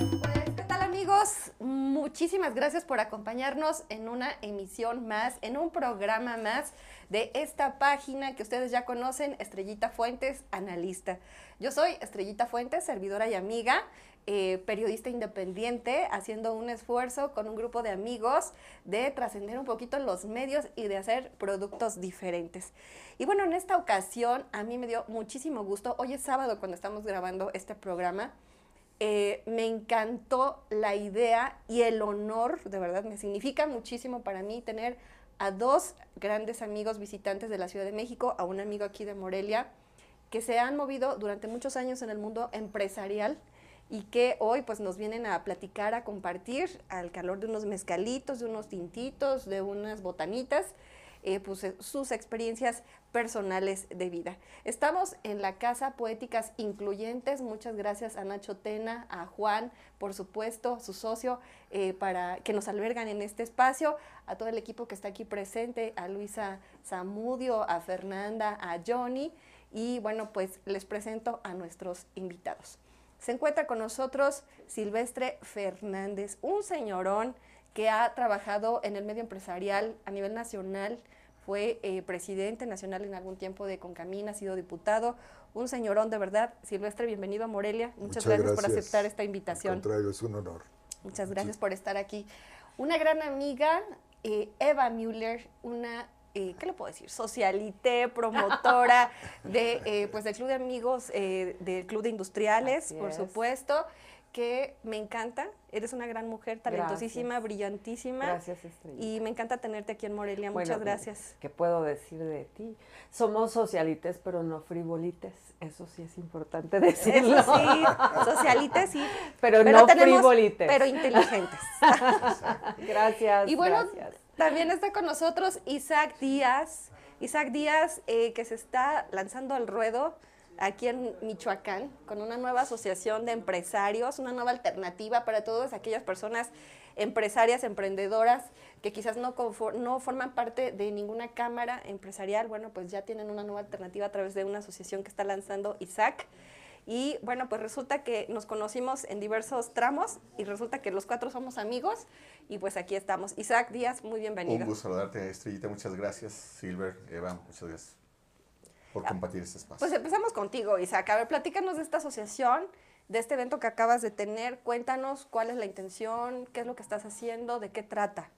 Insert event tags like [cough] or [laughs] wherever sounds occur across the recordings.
Pues, ¿qué tal amigos? Muchísimas gracias por acompañarnos en una emisión más, en un programa más de esta página que ustedes ya conocen, Estrellita Fuentes, analista. Yo soy Estrellita Fuentes, servidora y amiga, eh, periodista independiente, haciendo un esfuerzo con un grupo de amigos de trascender un poquito los medios y de hacer productos diferentes. Y bueno, en esta ocasión a mí me dio muchísimo gusto, hoy es sábado cuando estamos grabando este programa, eh, me encantó la idea y el honor, de verdad, me significa muchísimo para mí tener a dos grandes amigos visitantes de la Ciudad de México, a un amigo aquí de Morelia, que se han movido durante muchos años en el mundo empresarial y que hoy pues nos vienen a platicar, a compartir al calor de unos mezcalitos, de unos tintitos, de unas botanitas, eh, pues, eh, sus experiencias personales de vida. Estamos en la Casa Poéticas Incluyentes. Muchas gracias a Nacho Tena, a Juan, por supuesto, su socio, eh, para que nos albergan en este espacio, a todo el equipo que está aquí presente, a Luisa Zamudio, a Fernanda, a Johnny. Y bueno, pues les presento a nuestros invitados. Se encuentra con nosotros Silvestre Fernández, un señorón que ha trabajado en el medio empresarial a nivel nacional, fue eh, presidente nacional en algún tiempo de Concamín, ha sido diputado, un señorón de verdad. Silvestre, bienvenido a Morelia. Muchas, gracias, por aceptar esta invitación. Al contrario, es un honor. Muchas gracias por estar aquí. Una gran amiga, eh, Eva Müller, una eh, ¿qué le puedo decir? Socialité, promotora [laughs] de, eh, pues del Club de Amigos, eh, del Club de Industriales, Así por es. supuesto, que me encanta. Eres una gran mujer, talentosísima, Gracias. brillantísima. Gracias, Estrella. Y me encanta tenerte aquí en Morelia. Bueno, Muchas gracias. ¿Qué puedo decir de ti? Somos socialites, pero no frivolites. Eso sí es importante decirlo. Eso sí, [laughs] socialites sí. [laughs] Pero no tenemos- frivolites. Pero inteligentes. [laughs] Gracias. Y bueno, gracias. también está con nosotros Isaac Díaz. Isaac Díaz, eh, que se está lanzando al ruedo aquí en Michoacán con una nueva asociación de empresarios, una nueva alternativa para todas aquellas personas empresarias, emprendedoras que quizás no, no forman parte de ninguna cámara empresarial. Bueno, pues ya tienen una nueva alternativa a través de una asociación que está lanzando Isaac. Y bueno, pues resulta que nos conocimos en diversos tramos y resulta que los cuatro somos amigos y pues aquí estamos. Isaac Díaz, muy bienvenido. Un gusto saludarte, Estrellita. Muchas gracias. Silver, Eva, muchas gracias por compartir este espacio. Pues empezamos contigo, Isaac. A ver, platícanos de esta asociación, de este evento que acabas de tener. Cuéntanos cuál es la intención, qué es lo que estás haciendo, de qué trata.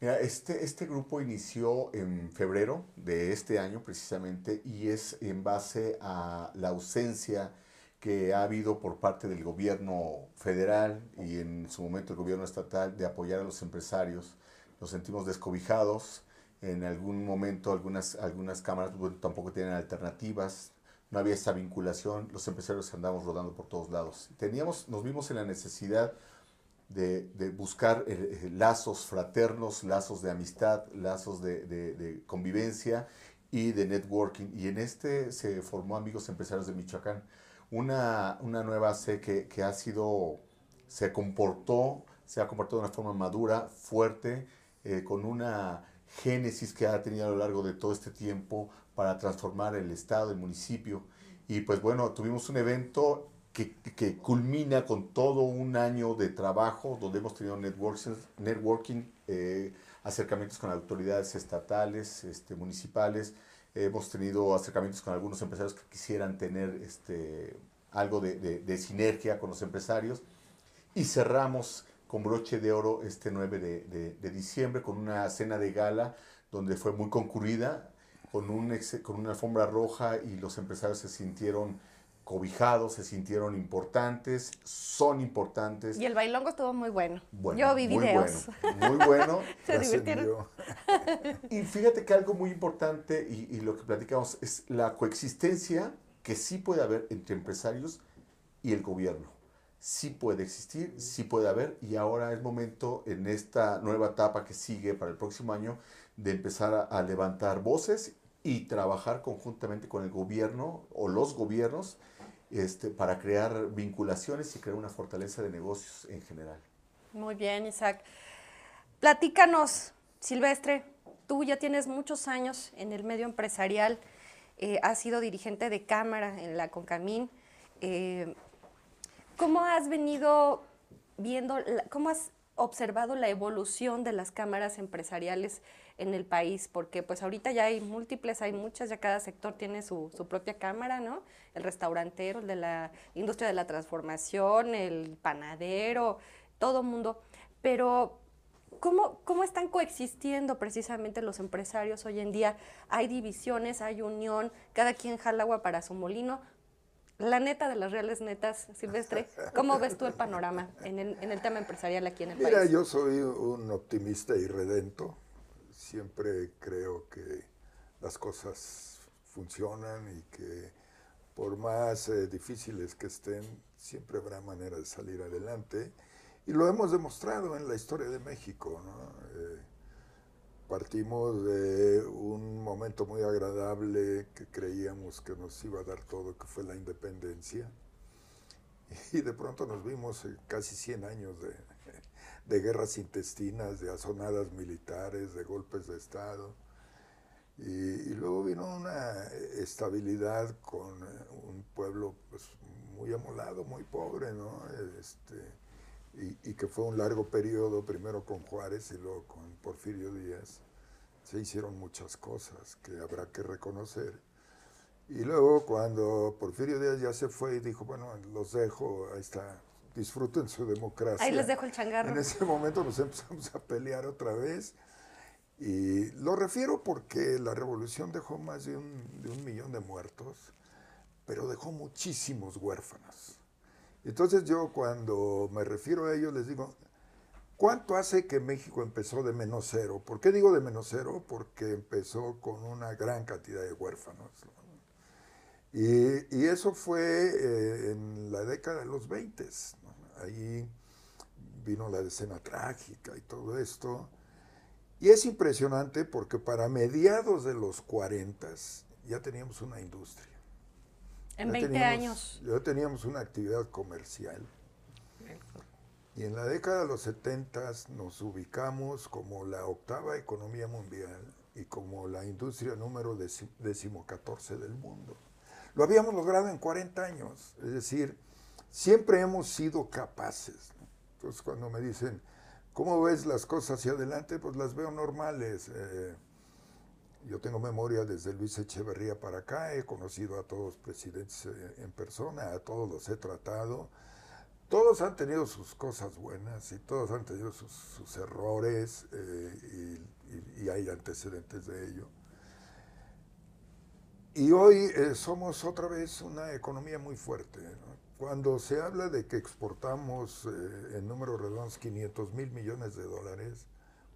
Mira, este, este grupo inició en febrero de este año precisamente y es en base a la ausencia que ha habido por parte del gobierno federal y en su momento el gobierno estatal de apoyar a los empresarios. Nos sentimos descobijados. En algún momento algunas, algunas cámaras bueno, tampoco tienen alternativas. No había esa vinculación. Los empresarios andamos rodando por todos lados. Teníamos, nos vimos en la necesidad de, de buscar eh, eh, lazos fraternos, lazos de amistad, lazos de, de- de convivencia y de networking. Y en este se formó Amigos Empresarios de Michoacán, una, una nueva C que, que ha sido, se comportó, se ha comportado de una forma madura, fuerte, eh, con una génesis que ha tenido a lo largo de todo este tiempo para transformar el estado, el municipio. Y pues bueno, tuvimos un evento que, que culmina con todo un año de trabajo donde hemos tenido networking, eh, acercamientos con autoridades estatales, este, municipales, hemos tenido acercamientos con algunos empresarios que quisieran tener este, algo de- de sinergia con los empresarios y cerramos con broche de oro este 9 de, de- de diciembre con una cena de gala donde fue muy concurrida, con, un ex- con una alfombra roja y los empresarios se sintieron cobijados, se sintieron importantes, son importantes. Y el bailongo estuvo muy bueno. Bueno, Yo vi muy videos. Bueno, muy bueno. [laughs] Se divirtieron. Y fíjate que algo muy importante y, y lo que platicamos es la coexistencia que sí puede haber entre empresarios y el gobierno. Sí puede existir, sí puede haber y ahora es momento en esta nueva etapa que sigue para el próximo año de empezar a, levantar voces y trabajar conjuntamente con el gobierno o los gobiernos este, para crear vinculaciones y crear una fortaleza de negocios en general. Muy bien, Isaac. Platícanos, Silvestre, tú ya tienes muchos años en el medio empresarial, eh, has sido dirigente de cámara en la Concamín. Eh, ¿Cómo has venido viendo, cómo has observado la evolución de las cámaras empresariales en el país? Porque pues ahorita ya hay múltiples, hay muchas, ya cada sector tiene su, su propia cámara, ¿no? El restaurantero, el de la industria de la transformación, el panadero, todo mundo. Pero ¿Cómo, ¿Cómo, están coexistiendo precisamente los empresarios hoy en día? Hay divisiones, hay unión, cada quien jala agua para su molino. La neta de las reales netas, Silvestre, [laughs] ¿cómo ves tú el panorama en el, en el tema empresarial aquí en el país? Mira, yo soy un optimista y redento. Siempre creo que las cosas funcionan y que por más eh, difíciles que estén, siempre habrá manera de salir adelante. Y lo hemos demostrado en la historia de México. Eh, partimos de un momento muy agradable que creíamos que nos iba a dar todo, que fue la independencia. Y de pronto nos vimos casi 100 años de, guerras intestinas, de azonadas militares, de golpes de Estado. Y, luego vino una estabilidad con un pueblo pues, muy amolado, muy pobre, ¿no? Este, y, que fue un largo periodo, primero con Juárez y luego con Porfirio Díaz, se hicieron muchas cosas que habrá que reconocer. Y luego cuando Porfirio Díaz ya se fue y dijo, bueno, los dejo, ahí está, disfruten su democracia. Ahí les dejo el changarro. En ese momento nos empezamos a pelear otra vez. Y lo refiero porque la revolución dejó más de un, de un millón de muertos, pero dejó muchísimos huérfanos. Entonces yo cuando me refiero a ellos les digo, ¿cuánto hace que México empezó de menos cero? ¿Por qué digo de menos cero? Porque empezó con una gran cantidad de huérfanos. Y, eso fue eh, en la década de los 20. Ahí vino la escena trágica y todo esto. Y es impresionante porque para mediados de los 40 ya teníamos una industria. En 20 años. Ya teníamos una actividad comercial. Y en la década de los 70 nos ubicamos como la octava economía mundial y como la industria número decimocatorce del mundo. Lo habíamos logrado en 40 años, es decir, siempre hemos sido capaces. Entonces cuando me dicen, ¿cómo ves las cosas hacia adelante? Pues las veo normales. Eh, yo tengo memoria desde Luis Echeverría para acá, he conocido a todos los presidentes eh, en persona, a todos los he tratado. Todos han tenido sus cosas buenas y todos han tenido sus, errores eh, y, hay antecedentes de ello. Y hoy eh, somos otra vez una economía muy fuerte. Cuando se habla de que exportamos en números redondos 500 mil millones de dólares,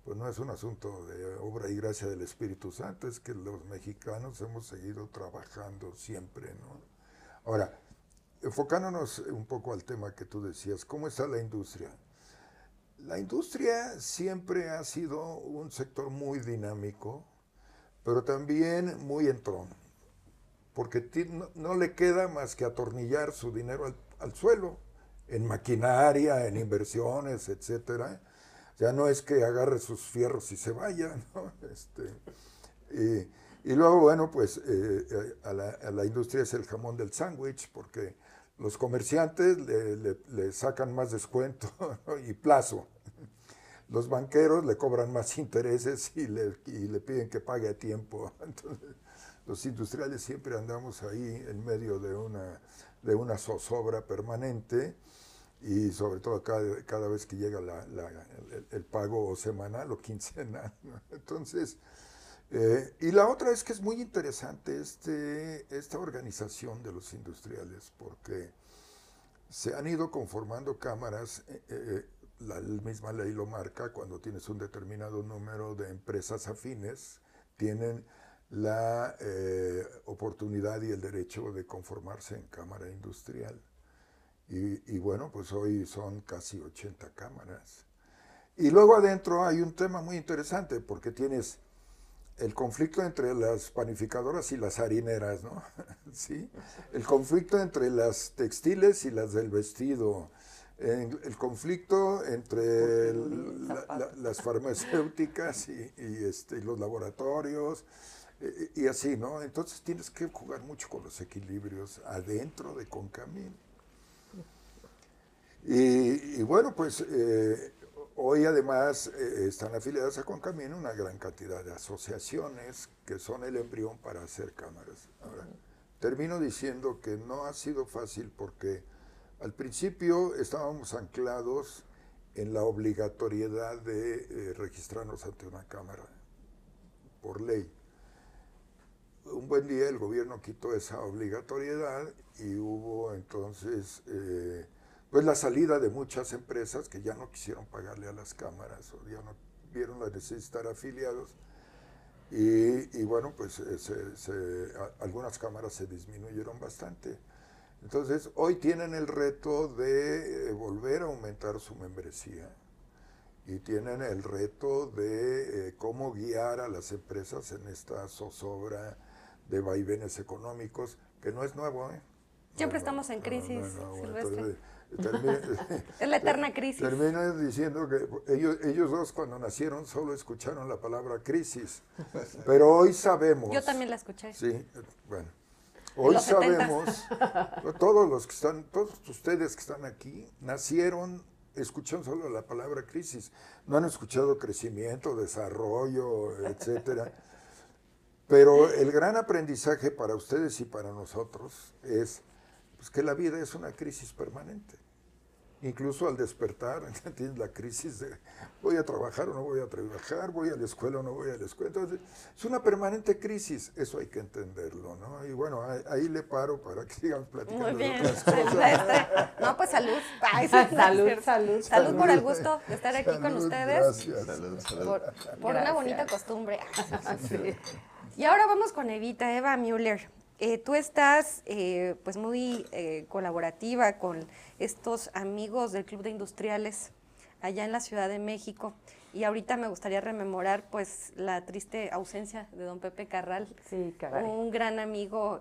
pues no es un asunto de obra y gracia del Espíritu Santo, es que los mexicanos hemos seguido trabajando siempre, ¿no? Ahora, enfocándonos un poco al tema que tú decías, ¿cómo está la industria? La industria siempre ha sido un sector muy dinámico, pero también muy entrón, porque no, le queda más que atornillar su dinero al, al suelo, en maquinaria, en inversiones, etcétera ya no es que agarre sus fierros y se vaya, [laughs] ¿no? Este, y, luego, bueno, pues eh, eh, a, la, industria es el jamón del sándwich, porque los comerciantes le, sacan más descuento [laughs] y plazo. Los banqueros le cobran más intereses y le, y le piden que pague a tiempo. [laughs] Entonces, los industriales siempre andamos ahí en medio de una, de una zozobra permanente y sobre todo cada, cada vez que llega el, pago semanal o quincenal. [laughs] Entonces, eh, y la otra es que es muy interesante este, esta organización de los industriales, porque se han ido conformando cámaras, eh, eh, la misma ley lo marca, cuando tienes un determinado número de empresas afines, tienen la oportunidad y el derecho de conformarse en cámara industrial. Y, bueno, pues hoy son casi 80 cámaras. Y luego adentro hay un tema muy interesante porque tienes el conflicto entre las panificadoras y las harineras, ¿no? [laughs] ¿Sí? El conflicto entre las textiles y las del vestido. El, conflicto entre las farmacéuticas y, este, los laboratorios y, y, así, ¿no? Entonces tienes que jugar mucho con los equilibrios adentro de Concamín. Y, Y, bueno, pues eh, hoy además eh, están afiliadas a Concamino una gran cantidad de asociaciones que son el embrión para hacer cámaras. Ahora, termino diciendo que no ha sido fácil porque al principio estábamos anclados en la obligatoriedad de eh, registrarnos ante una cámara por ley. Un buen día el gobierno quitó esa obligatoriedad y hubo entonces eh, pues la salida de muchas empresas que ya no quisieron pagarle a las cámaras o ya no vieron la necesidad de estar afiliados y, bueno pues eh, algunas cámaras se disminuyeron bastante. Entonces, hoy tienen el reto de eh, volver a aumentar su membresía y tienen el reto de eh, cómo guiar a las empresas en esta zozobra de vaivenes económicos, que no es nuevo. ¿eh? Siempre estamos en crisis, Silvestre. [laughs] es la eterna crisis. Termina diciendo que ellos, ellos dos cuando nacieron solo escucharon la palabra crisis, pero hoy sabemos. Yo también la escuché. Sí, bueno. Hoy sabemos, todos los que están, todos ustedes que están aquí, nacieron escuchando solo la palabra crisis. No han escuchado crecimiento, desarrollo, etcétera. Pero el gran aprendizaje para ustedes y para nosotros es pues, que la vida es una crisis permanente. Incluso al despertar, [laughs] tienes la crisis de voy a trabajar o no voy a trabajar, voy a la escuela o no voy a la escuela. Entonces, es una permanente crisis, eso hay que entenderlo, ¿no? Y bueno, ahí, le paro para que [laughs] sigamos platicando Muy bien. de otras cosas. No, pues salud. [laughs] salud, salud, salud. por el gusto de estar aquí con ustedes. Gracias. Salud, salud. Por, por una bonita costumbre. Y ahora vamos con Evita, Eva Müller. Eh, tú estás eh, pues muy eh, colaborativa con estos amigos del Club de Industriales allá en la Ciudad de México. Y ahorita me gustaría rememorar pues la triste ausencia de don Pepe Carral, sí, un gran amigo,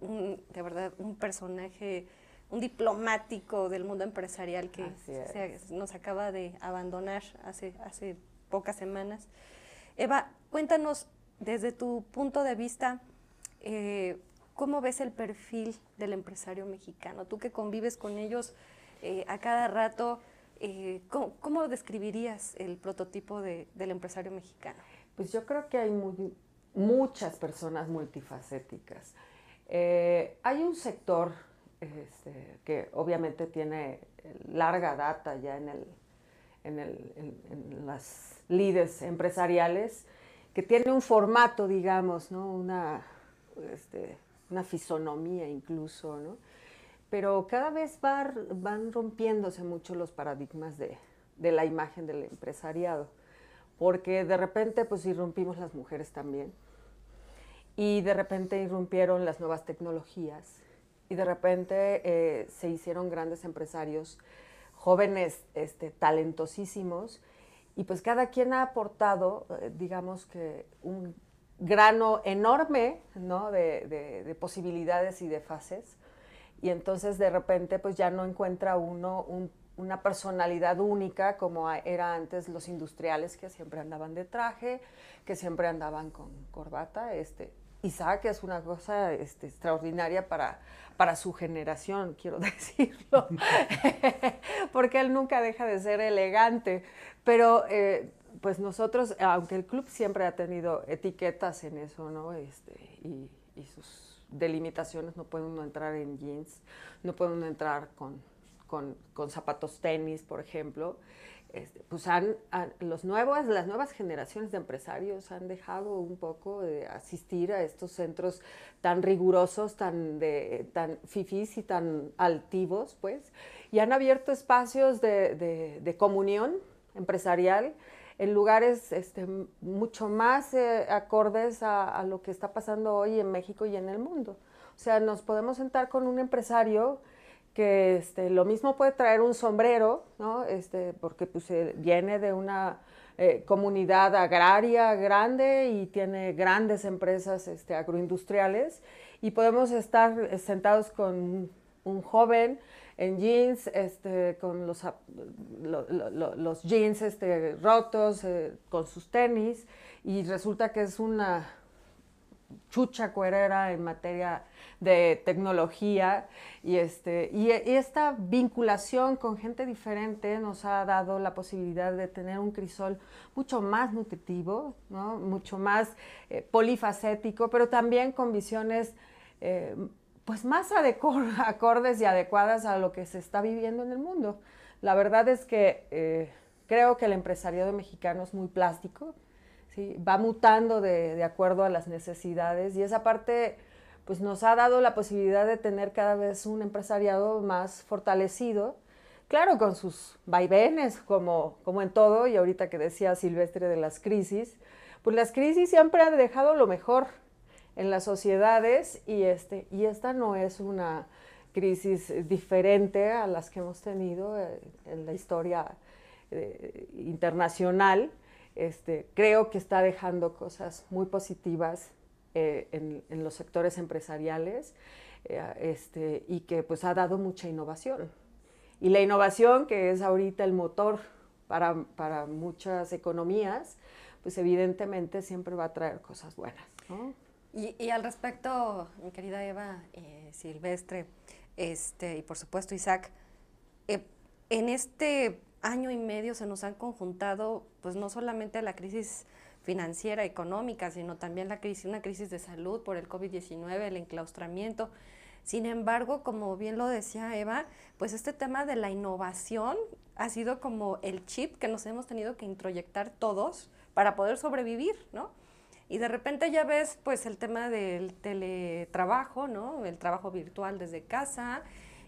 un, de verdad un personaje, un diplomático del mundo empresarial que nos acaba de abandonar hace, hace pocas semanas. Eva, cuéntanos desde tu punto de vista, eh, ¿cómo ves el perfil del empresario mexicano? Tú que convives con ellos eh, a cada rato, eh, ¿cómo, describirías el prototipo del empresario mexicano? Pues yo creo que hay muchas personas multifacéticas. hay un sector este, que obviamente tiene larga data ya en, en las líderes empresariales, que tiene un formato, digamos, ¿no? Una, este, una fisonomía incluso, ¿no? Pero cada vez van rompiéndose mucho los paradigmas de, la imagen del empresariado, porque de repente pues irrumpimos las mujeres también, y de repente irrumpieron las nuevas tecnologías, y de repente eh, se hicieron grandes empresarios, jóvenes este, talentosísimos, y pues cada quien ha aportado, eh, digamos que un grano enorme ¿no? de, posibilidades y de fases. Y entonces de repente pues ya no encuentra uno una personalidad única como era antes los industriales que siempre andaban de traje, que siempre andaban con corbata. Este, Isaac es una cosa este, extraordinaria para, para su generación, quiero [laughs] decirlo, [laughs] porque él nunca deja de ser elegante, pero eh, pues nosotros, aunque el club siempre ha tenido etiquetas en eso, ¿no? Este, y, sus delimitaciones, no puede uno entrar en jeans, no puede uno entrar con, con, zapatos tenis, por ejemplo. Este, pues han, los nuevos, las nuevas generaciones de empresarios han dejado un poco de asistir a estos centros tan rigurosos, tan, de, tan fifís y tan altivos, pues, y han abierto espacios de, de comunión empresarial en lugares este, mucho más eh, acordes a, lo que está pasando hoy en México y en el mundo. O sea, nos podemos sentar con un empresario que este, lo mismo puede traer un sombrero, ¿no? este, porque pues, eh, viene de una eh, comunidad agraria grande y tiene grandes empresas este, agroindustriales, y podemos estar sentados con un joven en jeans, este, con los, los jeans este, rotos, eh, con sus tenis, y resulta que es una chucha cuerera en materia de tecnología y, este, y, esta vinculación con gente diferente nos ha dado la posibilidad de tener un crisol mucho más nutritivo, ¿no? mucho más eh, polifacético, pero también con visiones eh, pues más [laughs] acordes y adecuadas a lo que se está viviendo en el mundo. La verdad es que eh, creo que el empresariado mexicano es muy plástico, ¿sí? va mutando de, de acuerdo a las necesidades y esa parte pues nos ha dado la posibilidad de tener cada vez un empresariado más fortalecido, claro, con sus vaivenes, como, como en todo, y ahorita que decía Silvestre de las crisis, pues las crisis siempre han dejado lo mejor en las sociedades y, este, y esta no es una crisis diferente a las que hemos tenido eh, en la historia eh, internacional. Este, creo que está dejando cosas muy positivas eh, en, los sectores empresariales eh, este, y que pues ha dado mucha innovación. Y la innovación, que es ahorita el motor para, para muchas economías, pues evidentemente siempre va a traer cosas buenas. Y, al respecto, mi querida Eva eh, Silvestre, este, y por supuesto Isaac, en este año y medio se nos han conjuntado, pues no solamente la crisis financiera, económica, sino también la crisis, una crisis de salud por el COVID-19, el enclaustramiento. Sin embargo, como bien lo decía Eva, pues este tema de la innovación ha sido como el chip que nos hemos tenido que introyectar todos para poder sobrevivir, ¿no? Y de repente ya ves pues el tema del teletrabajo, ¿no? El trabajo virtual desde casa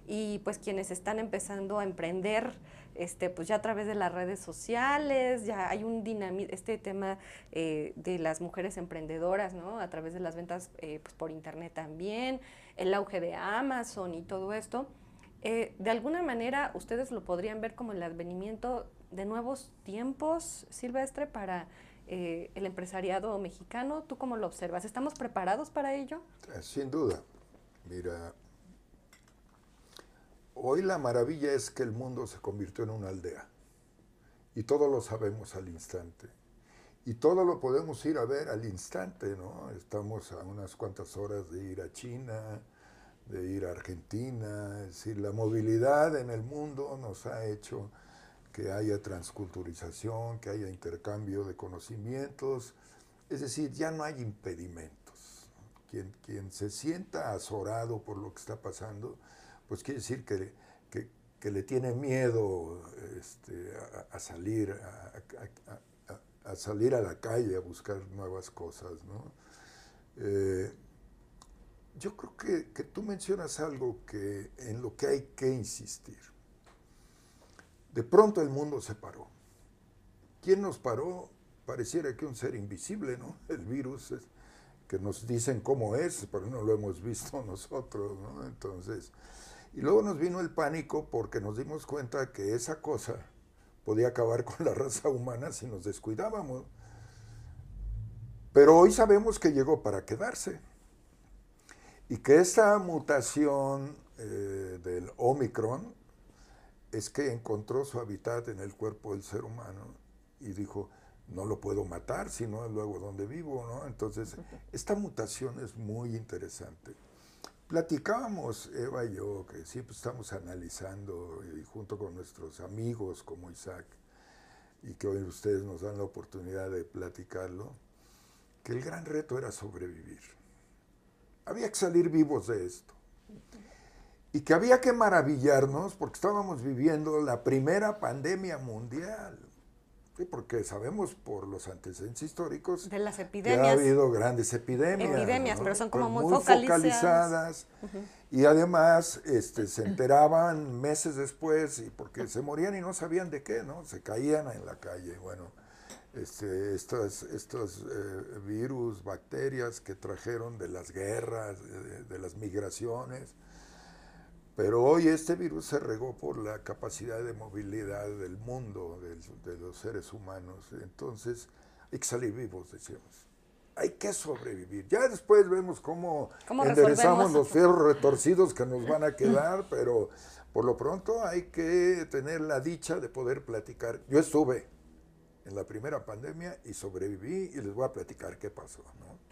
y pues quienes están empezando a emprender este, pues ya a través de las redes sociales, ya hay un dinamismo, este tema eh, de las mujeres emprendedoras, ¿no? A través de las ventas eh, pues por internet también, el auge de Amazon y todo esto. Eh, de alguna manera, ustedes lo podrían ver como el advenimiento de nuevos tiempos, Silvestre, para el empresariado mexicano. ¿Tú cómo lo observas? ¿Estamos preparados para ello? Sin duda. Mira, Hoy la maravilla es que el mundo se convirtió en una aldea. Y todo lo sabemos al instante. Y todo lo podemos ir a ver al instante, ¿no? Estamos a unas cuantas horas de ir a China, de ir a Argentina. Es decir, la movilidad en el mundo nos ha hecho que haya transculturización, que haya intercambio de conocimientos. Es decir, ya no hay impedimentos. Quien, quien se sienta azorado por lo que está pasando, pues quiere decir que, que, le tiene miedo este, a, salir, a, salir a la calle a buscar nuevas cosas. ¿no? Eh, yo creo que, que, tú mencionas algo que, en lo que hay que insistir. De pronto el mundo se paró. ¿Quién nos paró? Pareciera que un ser invisible, ¿no? [laughs] El virus, que nos dicen cómo es, pero no lo hemos visto [laughs] nosotros, ¿no? Entonces, y luego nos vino el pánico porque nos dimos cuenta que esa cosa podía acabar [laughs] con la raza humana si nos descuidábamos. Pero hoy sabemos que llegó para quedarse. Y que esa mutación eh, del Omicron es que encontró su hábitat en el cuerpo del ser humano y dijo, no lo puedo matar, sino luego donde vivo, ¿no? Entonces, esta mutación es muy interesante. Platicábamos, Eva y yo, que siempre estamos analizando, y junto con nuestros amigos como Isaac, y que hoy ustedes nos dan la oportunidad de platicarlo, que el gran reto era sobrevivir. Había que salir vivos de esto. Y que había que maravillarnos porque estábamos viviendo la primera pandemia mundial porque sabemos por los antecedentes históricos de las epidemias. que ha habido grandes epidemias. Epidemias, pero son como muy, focalizadas. Y además este, se enteraban meses después y porque se morían y no sabían de qué, ¿no? Se caían en la calle. Bueno, este, estos, estos eh, virus, bacterias que trajeron de las guerras, de las migraciones pero hoy este virus se regó por la capacidad de movilidad del mundo, de, los seres humanos. Entonces, hay que salir vivos, decíamos. Hay que sobrevivir. Ya después vemos cómo, enderezamos los fierros retorcidos que nos van a [laughs] quedar, pero por lo pronto hay que tener la dicha de poder platicar. Yo estuve en la primera pandemia y sobreviví y les voy a platicar qué pasó. ¿no?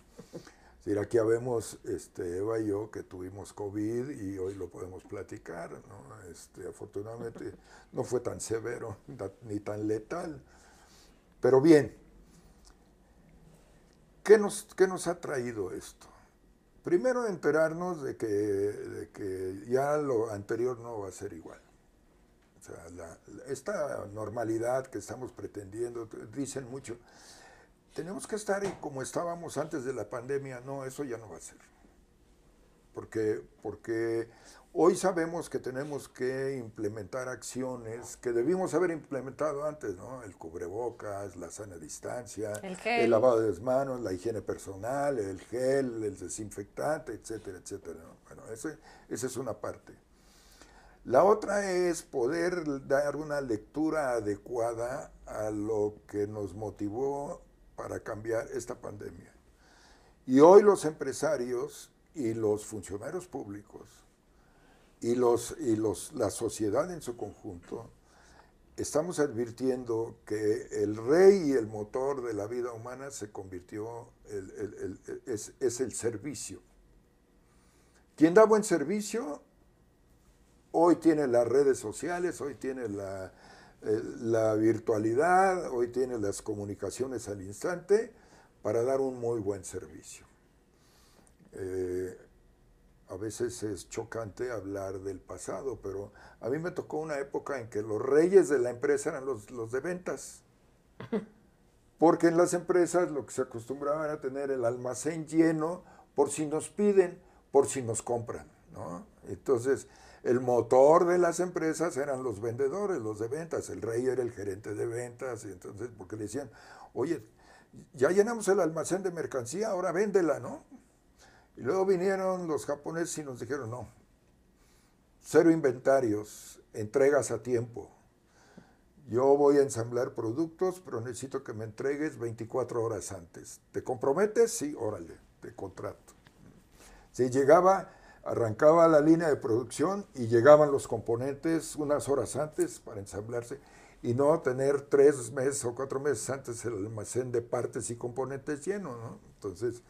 Decir, aquí habemos este, Eva y yo que tuvimos COVID y hoy lo podemos platicar, ¿no? Este, afortunadamente [laughs] no fue tan severo ni tan letal. Pero bien, ¿qué nos, qué nos ha traído esto? Primero enterarnos de que, de que ya lo anterior no va a ser igual. O sea, la, esta normalidad que estamos pretendiendo, dicen mucho, tenemos que estar como estábamos antes de la pandemia. No, eso ya no va a ser. Porque, porque hoy sabemos que tenemos que implementar acciones que debimos haber implementado antes, ¿no? El cubrebocas, la sana distancia, el, lavado de las manos, la higiene personal, el gel, el desinfectante, etcétera, etcétera. Bueno, ese, esa es una parte. La otra es poder dar una lectura adecuada a lo que nos motivó para cambiar esta pandemia. Y hoy los empresarios y los funcionarios públicos y, los, y los, la sociedad en su conjunto estamos advirtiendo que el rey y el motor de la vida humana se convirtió, es, es, el servicio. Quien da buen servicio, hoy tiene las redes sociales, hoy tiene la, la virtualidad, hoy tiene las comunicaciones al instante para dar un muy buen servicio. Eh, a veces es chocante hablar del pasado, pero a mí me tocó una época en que los reyes de la empresa eran los, los de ventas. Porque en las empresas lo que se acostumbraban a tener el almacén lleno por si nos piden, por si nos compran. ¿no? Entonces, el motor de las empresas eran los vendedores, los de ventas. El rey era el gerente de ventas, y entonces, porque le decían, oye, ya llenamos el almacén de mercancía, ahora véndela, ¿no? Y luego vinieron los japoneses y nos dijeron, no, cero inventarios, entregas a tiempo. Yo voy a ensamblar productos, pero necesito que me entregues 24 horas antes. ¿Te comprometes? Sí, órale, te contrato. Si llegaba arrancaba la línea de producción y llegaban los componentes unas horas antes para ensamblarse y no tener tres meses o cuatro meses antes el almacén de partes y componentes lleno. ¿no? Entonces,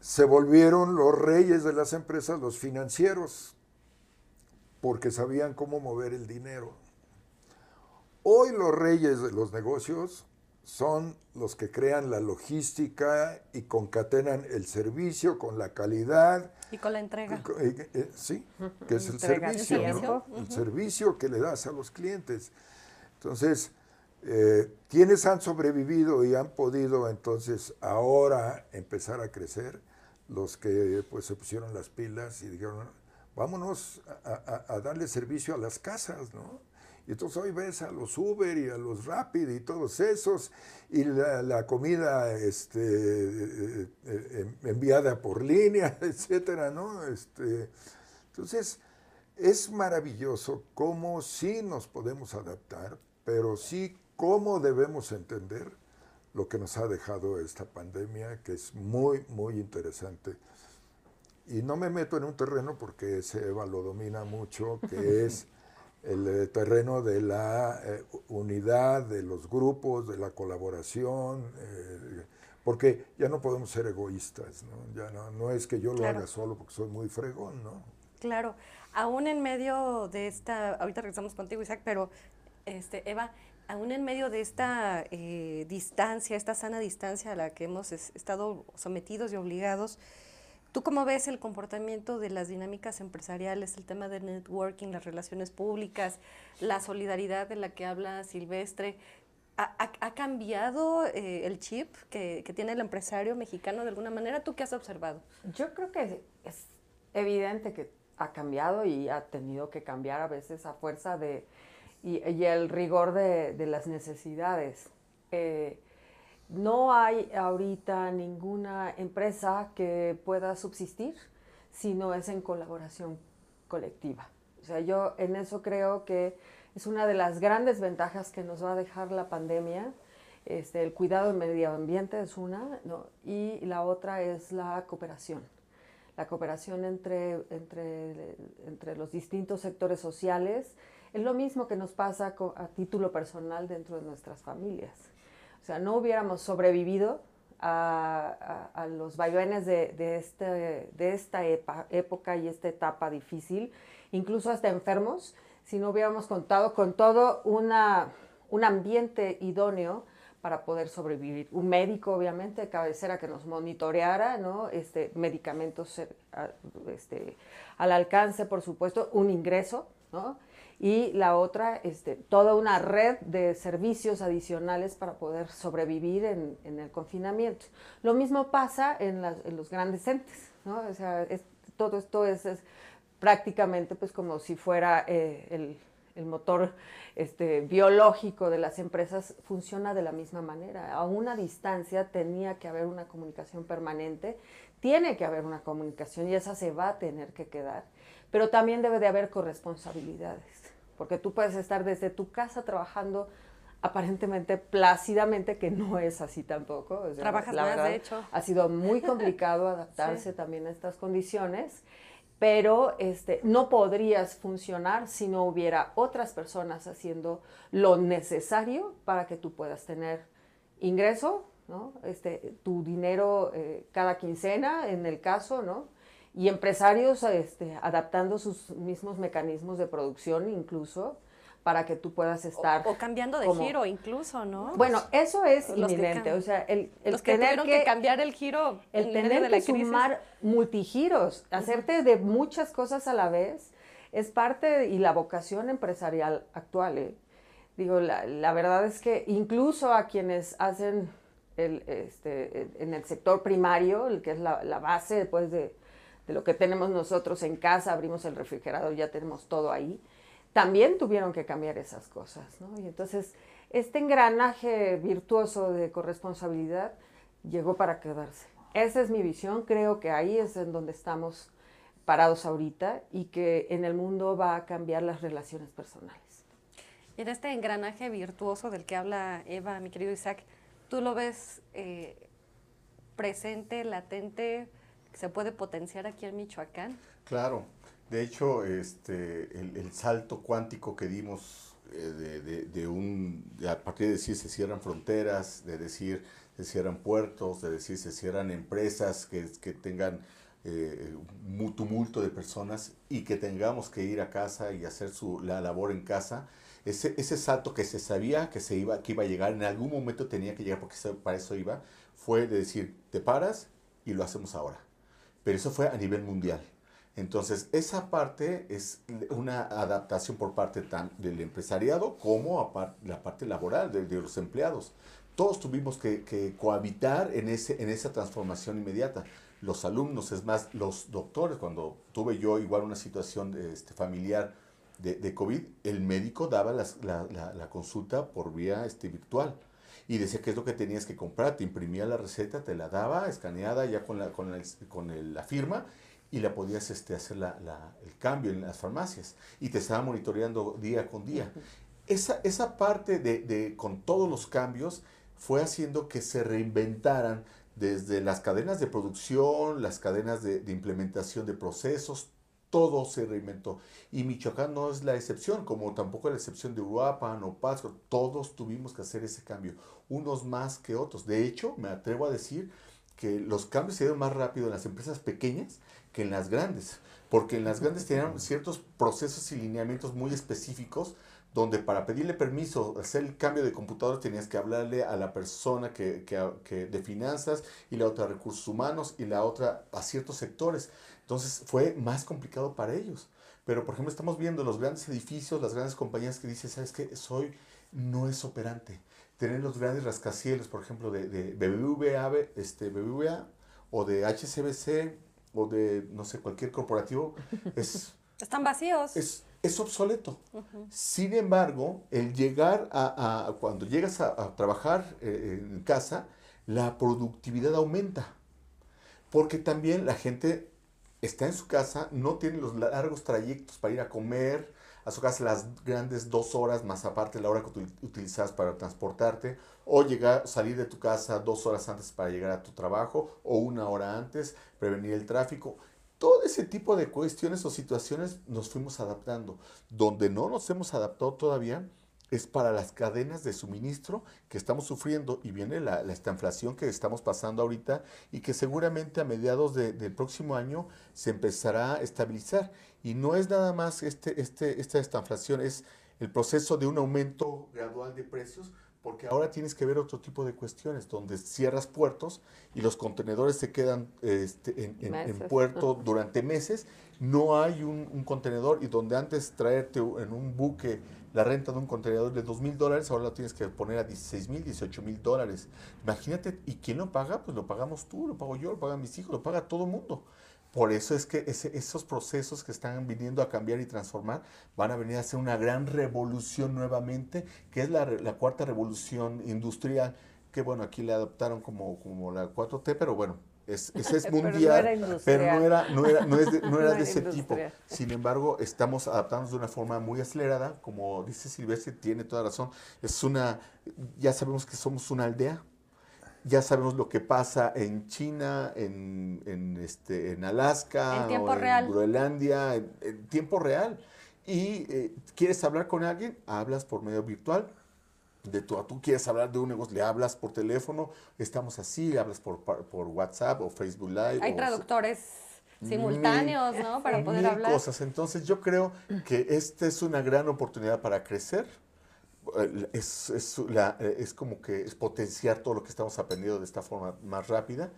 se volvieron los reyes de las empresas, los financieros, porque sabían cómo mover el dinero. Hoy los reyes de los negocios son los que crean la logística y concatenan el servicio con la calidad. Y con la entrega. Eh, sí, que es el servicio, El servicio que le das a los clientes. Entonces, eh, quienes han sobrevivido y han podido entonces ahora empezar a crecer? Los que pues se pusieron las pilas y dijeron, vámonos a, a darle servicio a las casas, ¿no? Y entonces hoy ves a los Uber y a los Rapid y todos esos, y la, comida este, eh, eh, enviada por línea, [laughs] etcétera, ¿no? Este, entonces, es maravilloso cómo sí nos podemos adaptar, pero sí cómo debemos entender lo que nos ha dejado esta pandemia, que es muy, muy interesante. Y no me meto en un terreno porque ese Eva lo domina mucho, que [laughs] es el eh, terreno de la eh, unidad, de los grupos, de la colaboración, eh, porque ya no podemos ser egoístas, ¿no? Ya no, no es que yo lo haga solo porque soy muy fregón, ¿no? Claro, aún en medio de esta, ahorita regresamos contigo Isaac, pero este, Eva, aún en medio de esta distancia, esta sana distancia a la que hemos estado sometidos y obligados, ¿Tú cómo ves el comportamiento de las dinámicas empresariales, el tema del networking, las relaciones públicas, la solidaridad de la que habla Silvestre? ¿Ha, cambiado eh, el chip que, tiene el empresario mexicano de alguna manera? ¿Tú qué has observado? Yo creo que es evidente que ha cambiado y ha tenido que cambiar a veces a fuerza de... y, el rigor de, las necesidades. Eh, no hay ahorita ninguna empresa que pueda subsistir si no es en colaboración colectiva. O sea, yo en eso creo que es una de las grandes ventajas que nos va a dejar la pandemia. Este, el cuidado del medio ambiente es una, y la otra es la cooperación. La cooperación entre, entre, entre los distintos sectores sociales es lo mismo que nos pasa a título personal dentro de nuestras familias. Sea, no hubiéramos sobrevivido a, los vaivenes de, este, de esta época y esta etapa difícil, incluso hasta enfermos, si no hubiéramos contado con todo un ambiente idóneo para poder sobrevivir. Un médico, obviamente, cabecera que nos monitoreara, ¿no? Este, medicamentos eh, este, al alcance, por supuesto, un ingreso, ¿no? Y la otra, este, toda una red de servicios adicionales para poder sobrevivir en, el confinamiento. Lo mismo pasa en, los grandes entes, ¿no? O sea, todo esto es, prácticamente pues como si fuera eh, el, el motor este, biológico de las empresas funciona de la misma manera. A una distancia tenía que haber una comunicación permanente, tiene que haber una comunicación y esa se va a tener que quedar, pero también debe de haber corresponsabilidades, porque tú puedes estar desde tu casa trabajando aparentemente plácidamente, que no es así tampoco. Trabajas la verdad, de hecho. Ha sido muy complicado adaptarse [laughs] también a estas condiciones pero este, no podrías funcionar si no hubiera otras personas haciendo lo necesario para que tú puedas tener ingreso, ¿no? este, tu dinero eh, cada quincena en el caso, ¿no? Y empresarios este, adaptando sus mismos mecanismos de producción incluso para que tú puedas estar... O, cambiando de giro incluso, ¿no? Bueno, eso es inminente, o sea, el, el los que tener que, cambiar el giro El tener de la que sumar multigiros, hacerte de muchas cosas a la vez, es parte y la vocación empresarial actual, ¿eh? Digo, la, la, verdad es que incluso a quienes hacen el, este, en el sector primario, el que es la, la base después de, de lo que tenemos nosotros en casa, abrimos el refrigerador, ya tenemos todo ahí, también tuvieron que cambiar esas cosas. Y entonces este engranaje virtuoso de corresponsabilidad llegó para quedarse. Esa es mi visión, creo que ahí es en donde estamos parados ahorita y que en el mundo va a cambiar las relaciones personales. Y en este engranaje virtuoso del que habla Eva, mi querido Isaac, ¿tú lo ves eh, presente, latente, se puede potenciar aquí en Michoacán? Claro, de hecho, este, el, salto cuántico que dimos eh, de, un, a partir de decir se cierran fronteras, de decir se cierran puertos, de decir se cierran empresas que, tengan eh, un tumulto de personas y que tengamos que ir a casa y hacer su, la labor en casa, ese, ese salto que se sabía que, se iba, que iba a llegar, en algún momento tenía que llegar porque para eso iba, fue de decir, te paras y lo hacemos ahora. Pero eso fue a nivel mundial. Entonces, esa parte es una adaptación por parte tan del empresariado como la parte laboral de, los empleados. Todos tuvimos que, cohabitar en, ese, en esa transformación inmediata. Los alumnos, es más, los doctores, cuando tuve yo igual una situación este, familiar de, de, COVID, el médico daba la, la, consulta por vía este, virtual y decía qué es lo que tenías que comprar, te imprimía la receta, te la daba escaneada ya con la, con, con la firma y la podías este, hacer la, el cambio en las farmacias. Y te estaba monitoreando día con día. Esa, esa parte de, de, con todos los cambios fue haciendo que se reinventaran desde las cadenas de producción, las cadenas de, de implementación de procesos, todo se reinventó. Y Michoacán no es la excepción, como tampoco la excepción de Uruapan o Pasco. Todos tuvimos que hacer ese cambio, unos más que otros. De hecho, me atrevo a decir que los cambios se dieron más rápido en las empresas pequeñas que en las grandes, porque en las grandes tenían ciertos procesos y lineamientos muy específicos donde para pedirle permiso, hacer el cambio de computador, tenías que hablarle a la persona que, que, de finanzas y la otra recursos humanos y la otra a ciertos sectores. Entonces fue más complicado para ellos. Pero, por ejemplo, estamos viendo los grandes edificios, las grandes compañías que dicen, ¿sabes qué? Soy, no es operante. Tener los grandes rascacielos, por ejemplo, de, de BBVA, este, BBVA o de HCBC, o de, no sé, cualquier corporativo, [laughs] es... Están vacíos. Es, es obsoleto. Sin embargo, el llegar a, cuando llegas a, trabajar eh, en casa, la productividad aumenta. Porque también la gente está en su casa, no tiene los largos trayectos para ir a comer, a su casa las grandes dos horas, más aparte la hora que utilizas para transportarte, o llegar, salir de tu casa dos horas antes para llegar a tu trabajo, o una hora antes, prevenir el tráfico. Todo ese tipo de cuestiones o situaciones nos fuimos adaptando. Donde no nos hemos adaptado todavía es para las cadenas de suministro que estamos sufriendo y viene la, esta inflación que estamos pasando ahorita y que seguramente a mediados del próximo año se empezará a estabilizar. Y no es nada más este, este, esta, esta inflación, es el proceso de un aumento gradual de precios, porque ahora tienes que ver otro tipo de cuestiones, donde cierras puertos y los contenedores se quedan este, en, puerto durante meses, no hay un, un, contenedor y donde antes traerte en un buque la renta de un contenedor de 2 mil dólares, ahora la tienes que poner a 16 mil, 18 mil dólares. Imagínate, ¿y quién lo paga? Pues lo pagamos tú, lo pago yo, lo pagan mis hijos, lo paga todo el mundo. Por eso es que esos procesos que están viniendo a cambiar y transformar van a venir a ser una gran revolución nuevamente, que es la, cuarta revolución industrial, que bueno, aquí le adoptaron como, como la 4T, pero bueno, es, [laughs] es mundial, pero no era, no era, no es de, no [laughs] era de ese tipo. Sin embargo, estamos adaptándonos de una forma muy acelerada, como dice Silvestre, tiene toda razón. Es una, ya sabemos que somos una aldea, ya sabemos lo que pasa en China, en, en este, en Alaska, en, tiempo real. en Groenlandia, en, tiempo real. Y eh, quieres hablar con alguien, hablas por medio virtual, de tú a tú quieres hablar de un negocio, le hablas por teléfono, estamos así, le hablas por, por WhatsApp o Facebook Live. Hay traductores simultáneos, ¿no? Para poder mil hablar. cosas. Entonces yo creo que esta es una gran oportunidad para crecer. Es, es, la, es como que es potenciar todo lo que estamos aprendiendo de esta forma más rápida,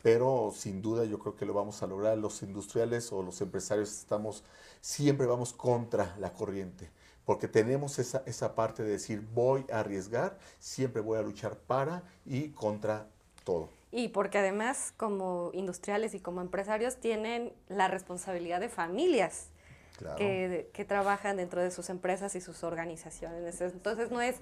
pero sin duda yo creo que lo vamos a lograr. Los industriales o los empresarios estamos, siempre vamos contra la corriente porque tenemos esa, esa parte de decir voy a arriesgar, siempre voy a luchar para y contra todo. Y porque además como industriales y como empresarios tienen la responsabilidad de familias que, que, trabajan dentro de sus empresas y sus organizaciones. Entonces no es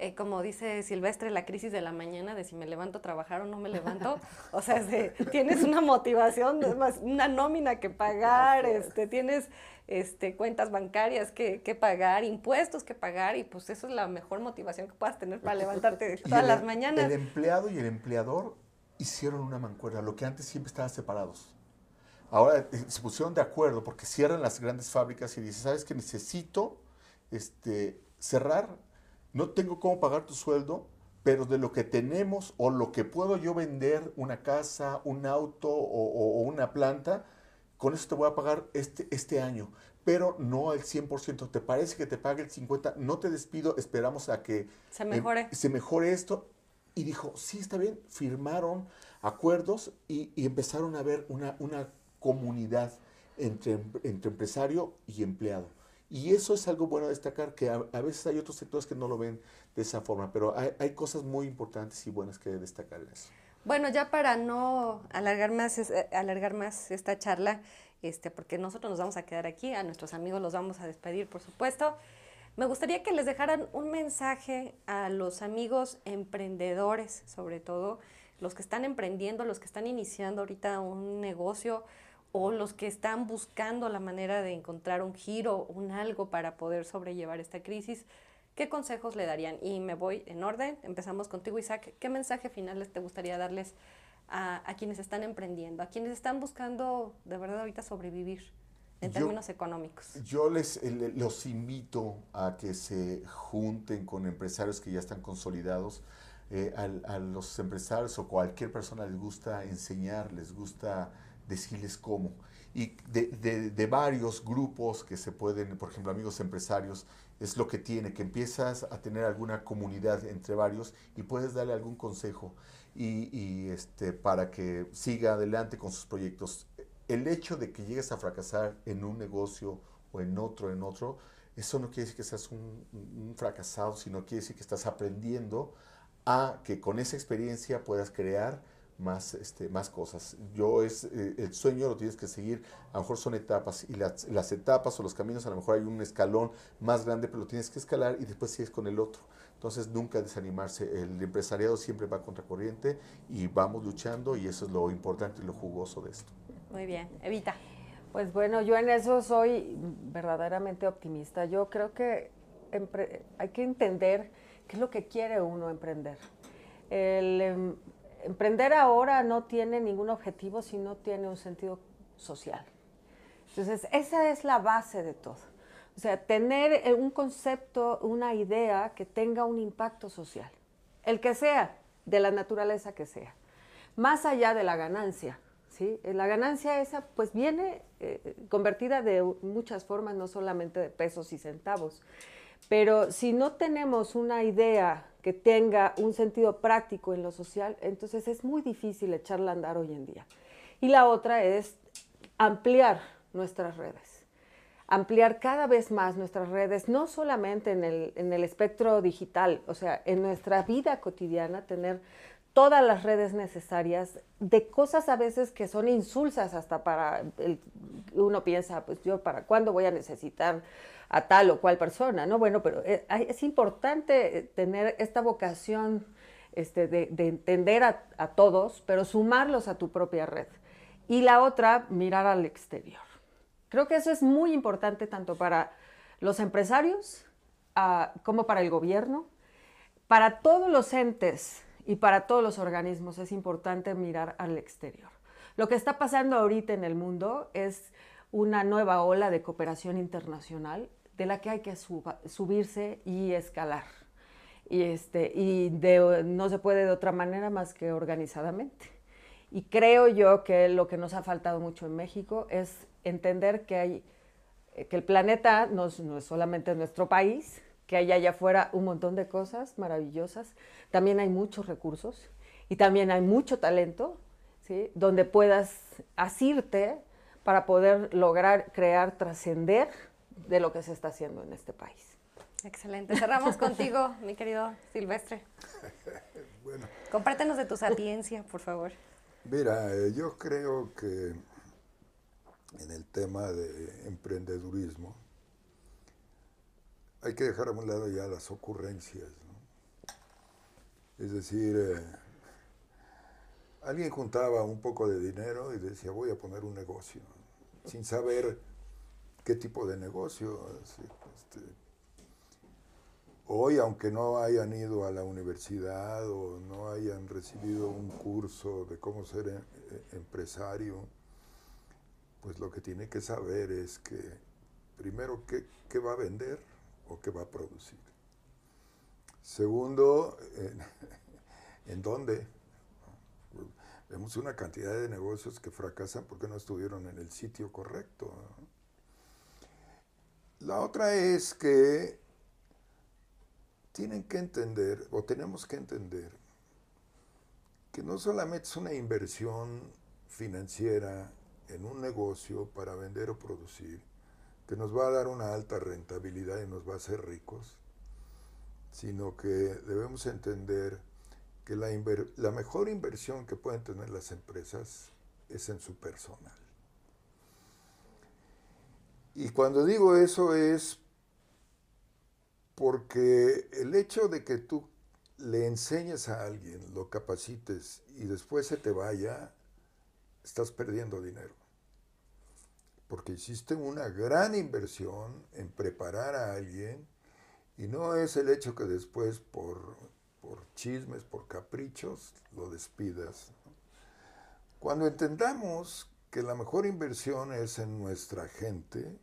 eh, como dice Silvestre, la crisis de la mañana de si me levanto a trabajar o no me levanto. O sea, tienes una motivación, una nómina que pagar, este, tienes este, cuentas bancarias que, pagar, impuestos que pagar, y pues eso es la mejor motivación que puedas tener para levantarte [laughs] todas las mañanas. El empleado y el empleador hicieron una mancuerna, lo que antes siempre estaban separados. Ahora eh, se pusieron de acuerdo porque cierran las grandes fábricas y dicen, ¿sabes que necesito este, cerrar no tengo cómo pagar tu sueldo, pero de lo que tenemos o lo que puedo yo vender, una casa, un auto o, una planta, con eso te voy a pagar este, este año, pero no al 100%. ¿Te parece que te pague el 50%? No te despido, esperamos a que se mejore, se mejore esto. Y dijo, sí, está bien, firmaron acuerdos y, empezaron a ver una, una comunidad entre, entre empresario y empleado. Y eso es algo bueno destacar, que a, veces hay otros sectores que no lo ven de esa forma, pero hay, cosas muy importantes y buenas que destacar en eso. Bueno, ya para no alargar más, eh, alargar más esta charla, este, porque nosotros nos vamos a quedar aquí, a nuestros amigos los vamos a despedir, por supuesto. Me gustaría que les dejaran un mensaje a los amigos emprendedores, sobre todo los que están emprendiendo, los que están iniciando ahorita un negocio, o los que están buscando la manera de encontrar un giro, un algo para poder sobrellevar esta crisis, ¿qué consejos le darían? Y me voy en orden, empezamos contigo Isaac, ¿qué mensaje final te gustaría darles a, quienes están emprendiendo, a quienes están buscando de verdad ahorita sobrevivir? En términos económicos. Yo les eh, los invito a que se junten con empresarios que ya están consolidados. Eh, a, a los empresarios o cualquier persona les gusta enseñar, les gusta decirles cómo. Y de, de, varios grupos que se pueden, por ejemplo, amigos empresarios, es lo que tiene, que empiezas a tener alguna comunidad entre varios y puedes darle algún consejo y, y este, para que siga adelante con sus proyectos. El hecho de que llegues a fracasar en un negocio o en otro, en otro, eso no quiere decir que seas un, un fracasado, sino quiere decir que estás aprendiendo a que con esa experiencia puedas crear más, este, más cosas. Yo es, eh, el sueño lo tienes que seguir, a lo mejor son etapas, y las, las, etapas o los caminos, a lo mejor hay un escalón más grande, pero lo tienes que escalar y después sigues con el otro. Entonces nunca desanimarse, el empresariado siempre va contra corriente y vamos luchando y eso es lo importante y lo jugoso de esto. Muy bien, Evita. Pues bueno, yo en eso soy verdaderamente optimista. Yo creo que hay que entender qué es lo que quiere uno emprender. El, em, emprender ahora no tiene ningún objetivo si no tiene un sentido social. Entonces, esa es la base de todo. O sea, tener eh, un concepto, una idea que tenga un impacto social, el que sea, de la naturaleza que sea, más allá de la ganancia. ¿sí? Eh, la ganancia esa pues viene eh, convertida de muchas formas, no solamente de pesos y centavos. Pero si no tenemos una idea que tenga un sentido práctico en lo social, entonces es muy difícil echarla a andar hoy en día. Y la otra es ampliar nuestras redes ampliar cada vez más nuestras redes, no solamente en el, en el espectro digital, o sea, en nuestra vida cotidiana, tener todas las redes necesarias de cosas a veces que son insulsas hasta para, uno piensa, pues yo para cuándo voy a necesitar a tal o cual persona, ¿no? Bueno, pero eh, es, importante tener esta vocación este, de, de, entender a, todos, pero sumarlos a tu propia red. Y la otra, mirar al exterior. Creo que eso es muy importante tanto para los empresarios uh, como para el gobierno. Para todos los entes y para todos los organismos es importante mirar al exterior. Lo que está pasando ahorita en el mundo es una nueva ola de cooperación internacional de la que hay que subirse y escalar. Y, este, y no se puede de otra manera más que organizadamente. Y creo yo que lo que nos ha faltado mucho en México es entender que, hay, eh, que el planeta no es, no es solamente nuestro país, que hay allá afuera un montón de cosas maravillosas, también hay muchos recursos y también hay mucho talento, ¿sí? donde puedas asirte para poder lograr crear, trascender de lo que se está haciendo en este país. Excelente. Cerramos contigo, [laughs] mi querido Silvestre. [laughs] Bueno. Compártenos de tu sapiencia, por favor. Mira, eh, yo creo que en el tema de emprendedurismo, hay que dejar a un lado ya las ocurrencias. Es decir, eh, alguien juntaba un poco de dinero y decía, voy a poner un negocio, sin saber qué tipo de negocio. Este, hoy, aunque no hayan ido a la universidad o no hayan recibido un curso de cómo ser eh, empresario, pues lo que tiene que saber es que primero qué, va a vender o qué va a producir. Segundo, [laughs] en, dónde. Vemos una cantidad de negocios que fracasan porque no estuvieron en el sitio correcto. La otra es que tienen que entender, o tenemos que entender, que no solamente es una inversión financiera en un negocio para vender o producir que nos va a dar una alta rentabilidad y nos va a hacer ricos, sino que debemos entender que la, mejor inversión que pueden tener las empresas es en su personal. Y cuando digo eso es porque el hecho de que tú le enseñes a alguien, lo capacites y después se te vaya, estás perdiendo dinero porque hiciste una gran inversión en preparar a alguien y no es el hecho que después por, por chismes, por caprichos, lo despidas. Cuando entendamos que la mejor inversión es en nuestra gente,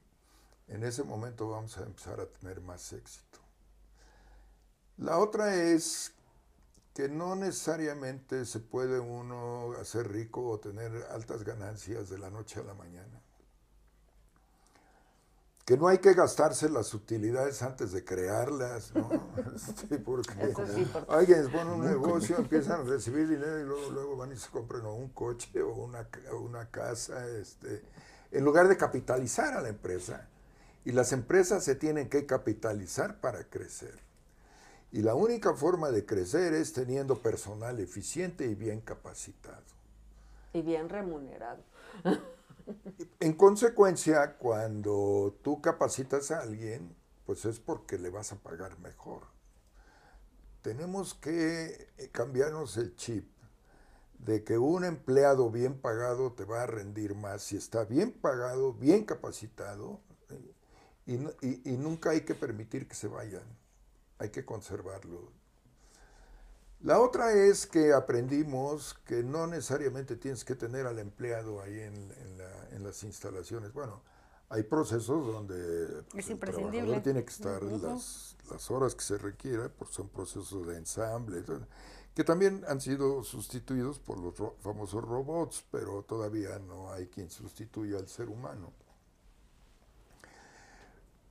en ese momento vamos a empezar a tener más éxito. La otra es que no necesariamente se puede uno hacer rico o tener altas ganancias de la noche a la mañana que no hay que gastarse las utilidades antes de crearlas, ¿no? [laughs] Sí, porque alguien pone un negocio, empiezan a recibir dinero y luego, luego van y se compran un coche o una, una casa, este, en lugar de capitalizar a la empresa. Y las empresas se tienen que capitalizar para crecer. Y la única forma de crecer es teniendo personal eficiente y bien capacitado. Y bien remunerado. [laughs] En consecuencia, cuando tú capacitas a alguien, pues es porque le vas a pagar mejor. Tenemos que eh, cambiarnos el chip de que un empleado bien pagado te va a rendir más si está bien pagado, bien capacitado, y, y nunca hay que permitir que se vayan, hay que conservarlo. La otra es que aprendimos que no necesariamente tienes que tener al empleado ahí en, las instalaciones. Bueno, Hay procesos donde pues, Es el trabajador tiene que estar las, las horas que se requiera, porque son procesos de ensamble, que también han sido sustituidos por los ro- famosos robots, pero todavía no hay quien sustituya al ser humano.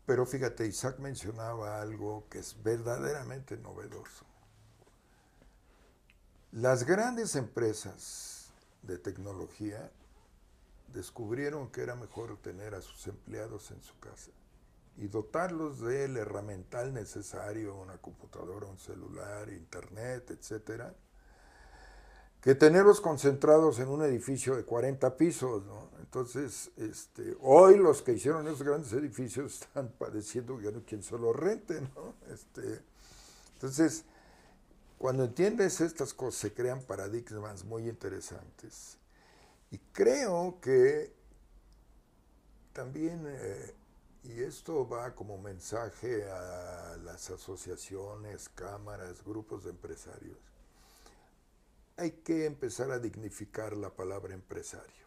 Pero fíjate, Isaac mencionaba algo que es verdaderamente novedoso. Las grandes empresas de tecnología descubrieron que era mejor tener a sus empleados en su casa y dotarlos del herramental necesario, una computadora, un celular, internet, etcétera, que tenerlos concentrados en un edificio de 40 pisos, ¿no? Entonces, este, hoy los que hicieron esos grandes edificios [laughs] están padeciendo que no hay quien se rente, ¿no? Este, entonces, cuando entiendes estas cosas, se crean paradigmas muy interesantes. Y creo que también, eh, y esto va como mensaje a las asociaciones, cámaras, grupos de empresarios, hay que empezar a dignificar la palabra empresario.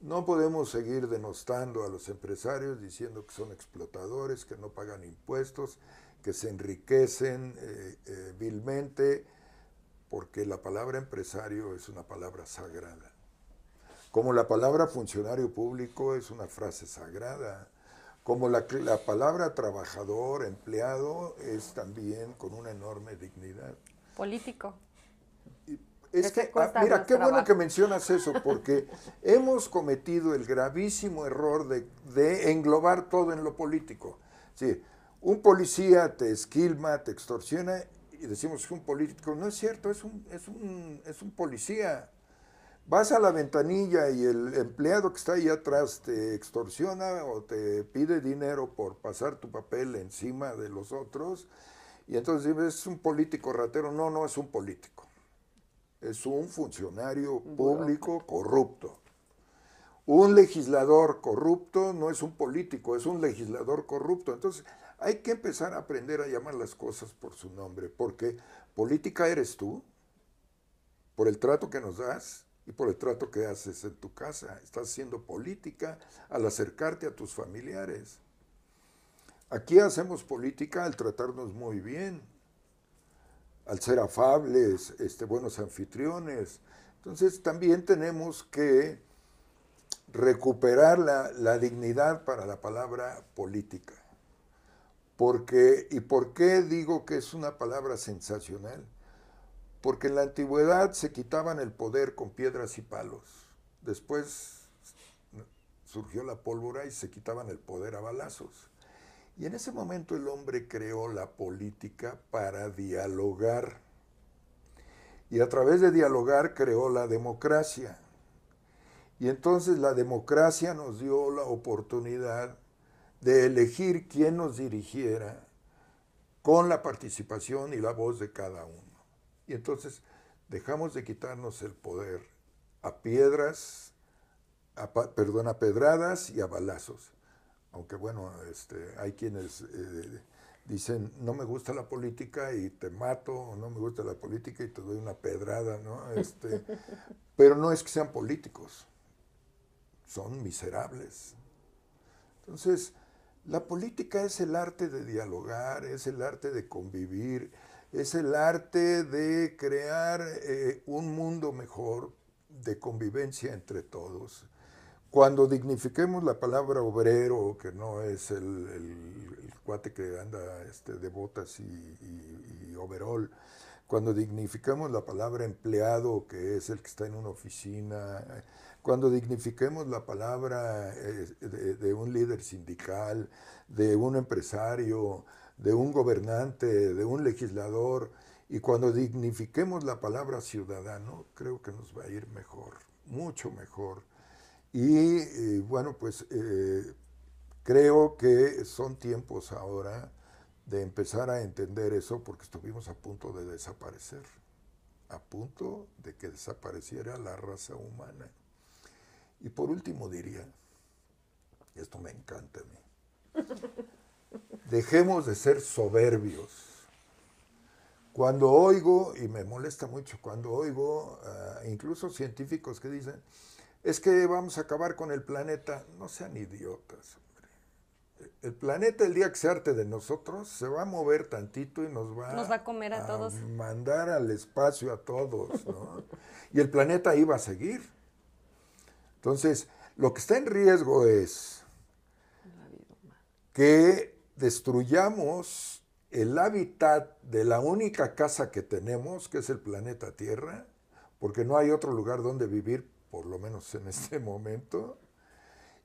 No podemos seguir denostando a los empresarios diciendo que son explotadores, que no pagan impuestos, que se enriquecen eh, eh, vilmente, porque la palabra empresario es una palabra sagrada. Como la palabra funcionario público es una frase sagrada. Como la, la palabra trabajador, empleado, es también con una enorme dignidad. Político. Es Ese que, ah, mira, qué bueno trabajo. que mencionas eso, porque [laughs] hemos cometido el gravísimo error de, de englobar todo en lo político. Sí, un policía te esquilma, te extorsiona y decimos que un político. No es cierto, es un, es un, es un policía. Vas a la ventanilla y el empleado que está ahí atrás te extorsiona o te pide dinero por pasar tu papel encima de los otros. Y entonces dices, es un político ratero. No, no es un político es un funcionario público corrupto. Un legislador corrupto no es un político, es un legislador corrupto. Entonces, hay que empezar a aprender a llamar las cosas por su nombre, porque política eres tú, por el trato que nos das y por el trato que haces en tu casa. Estás haciendo política al acercarte a tus familiares. Aquí hacemos política al tratarnos muy bien, al ser afables, este, buenos anfitriones. Entonces también tenemos que recuperar la, la dignidad para la palabra política. Porque, ¿Y por qué digo que es una palabra sensacional? Porque en la antigüedad se quitaban el poder con piedras y palos. Después surgió la pólvora y se quitaban el poder a balazos. Y en ese momento el hombre creó la política para dialogar. Y a través de dialogar creó la democracia. Y entonces la democracia nos dio la oportunidad de elegir quién nos dirigiera con la participación y la voz de cada uno. Y entonces dejamos de quitarnos el poder a piedras, a, perdón, a pedradas y a balazos aunque bueno, este, hay quienes eh, dicen, no me gusta la política y te mato, o no me gusta la política y te doy una pedrada, ¿no? Este, [laughs] pero no es que sean políticos, son miserables. Entonces, la política es el arte de dialogar, es el arte de convivir, es el arte de crear eh, un mundo mejor de convivencia entre todos. Cuando dignifiquemos la palabra obrero, que no es el, cuate que anda este, de botas y, y- y overol, cuando dignifiquemos la palabra empleado, que es el que está en una oficina, cuando dignifiquemos la palabra eh, de, de un líder sindical, de un empresario, de un gobernante, de un legislador, y cuando dignifiquemos la palabra ciudadano, creo que nos va a ir mejor, mucho mejor. Y eh, bueno, pues eh, creo que son tiempos ahora de empezar a entender eso porque estuvimos a punto de desaparecer, a punto de que desapareciera la raza humana. Y por último diría, esto me encanta a mí, [laughs] dejemos de ser soberbios. Cuando oigo, y me molesta mucho, cuando oigo ah, incluso científicos que dicen, es que vamos a acabar con el planeta. No sean idiotas. El planeta el día que se arte de nosotros se va a mover tantito y nos va, Nos va a comer a todos. mandar al espacio a todos, ¿no? [laughs] y el planeta va a seguir. Entonces, lo que está en riesgo es que destruyamos el hábitat de la única casa que tenemos, que es el planeta Tierra, porque no hay otro lugar donde vivir, por lo menos en este [laughs] momento,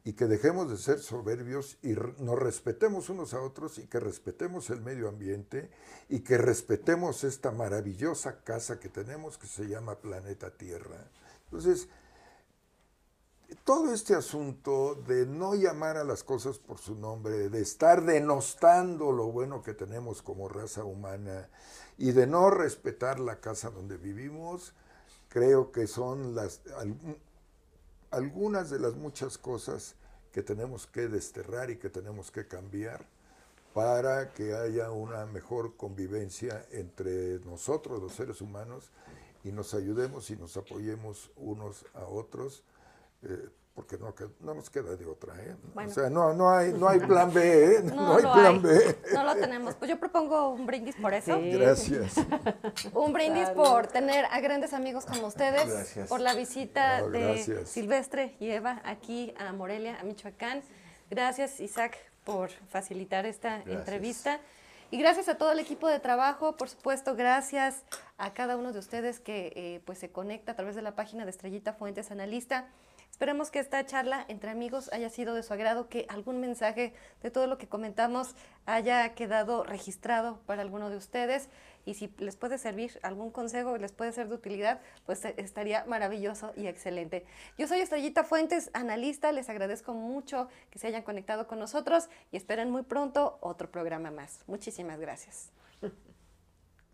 y que dejemos de ser soberbios y nos respetemos unos a otros y que respetemos el medio ambiente y que respetemos esta maravillosa casa que tenemos que se llama planeta Tierra. Entonces, todo este asunto de no llamar a las cosas por su nombre, de estar denostando lo bueno que tenemos como raza humana y de no respetar la casa donde vivimos, creo que son las algunas de las muchas cosas que tenemos que desterrar y que tenemos que cambiar para que haya una mejor convivencia entre nosotros, los seres humanos, y nos ayudemos y nos apoyemos unos a otros, eh, porque no, que- no nos queda de otra. ¿eh? Bueno. O sea, no, no, hay, no hay [laughs] plan B, ¿eh? no, No, hay lo plan hay. B. No lo tenemos. Pues yo propongo un brindis por eso. Sí. Gracias. [laughs] Un brindis por tener a grandes amigos como ustedes, Gracias. por la visita No, de gracias. Silvestre y Eva aquí a Morelia, a Michoacán. Gracias, Isaac, por facilitar esta Gracias. entrevista. Y gracias a todo el equipo de trabajo, por supuesto, gracias a cada uno de ustedes que eh, pues se conecta a través de la página de Estrellita Fuentes Analista. Esperemos que esta charla entre amigos haya sido de su agrado, que algún mensaje de todo lo que comentamos haya quedado registrado para alguno de ustedes y si les puede servir algún consejo y les puede ser de utilidad, pues eh, estaría maravilloso y excelente. Yo soy Estrellita Fuentes, analista, les agradezco mucho que se hayan conectado con nosotros y esperen muy pronto otro programa más. Muchísimas gracias.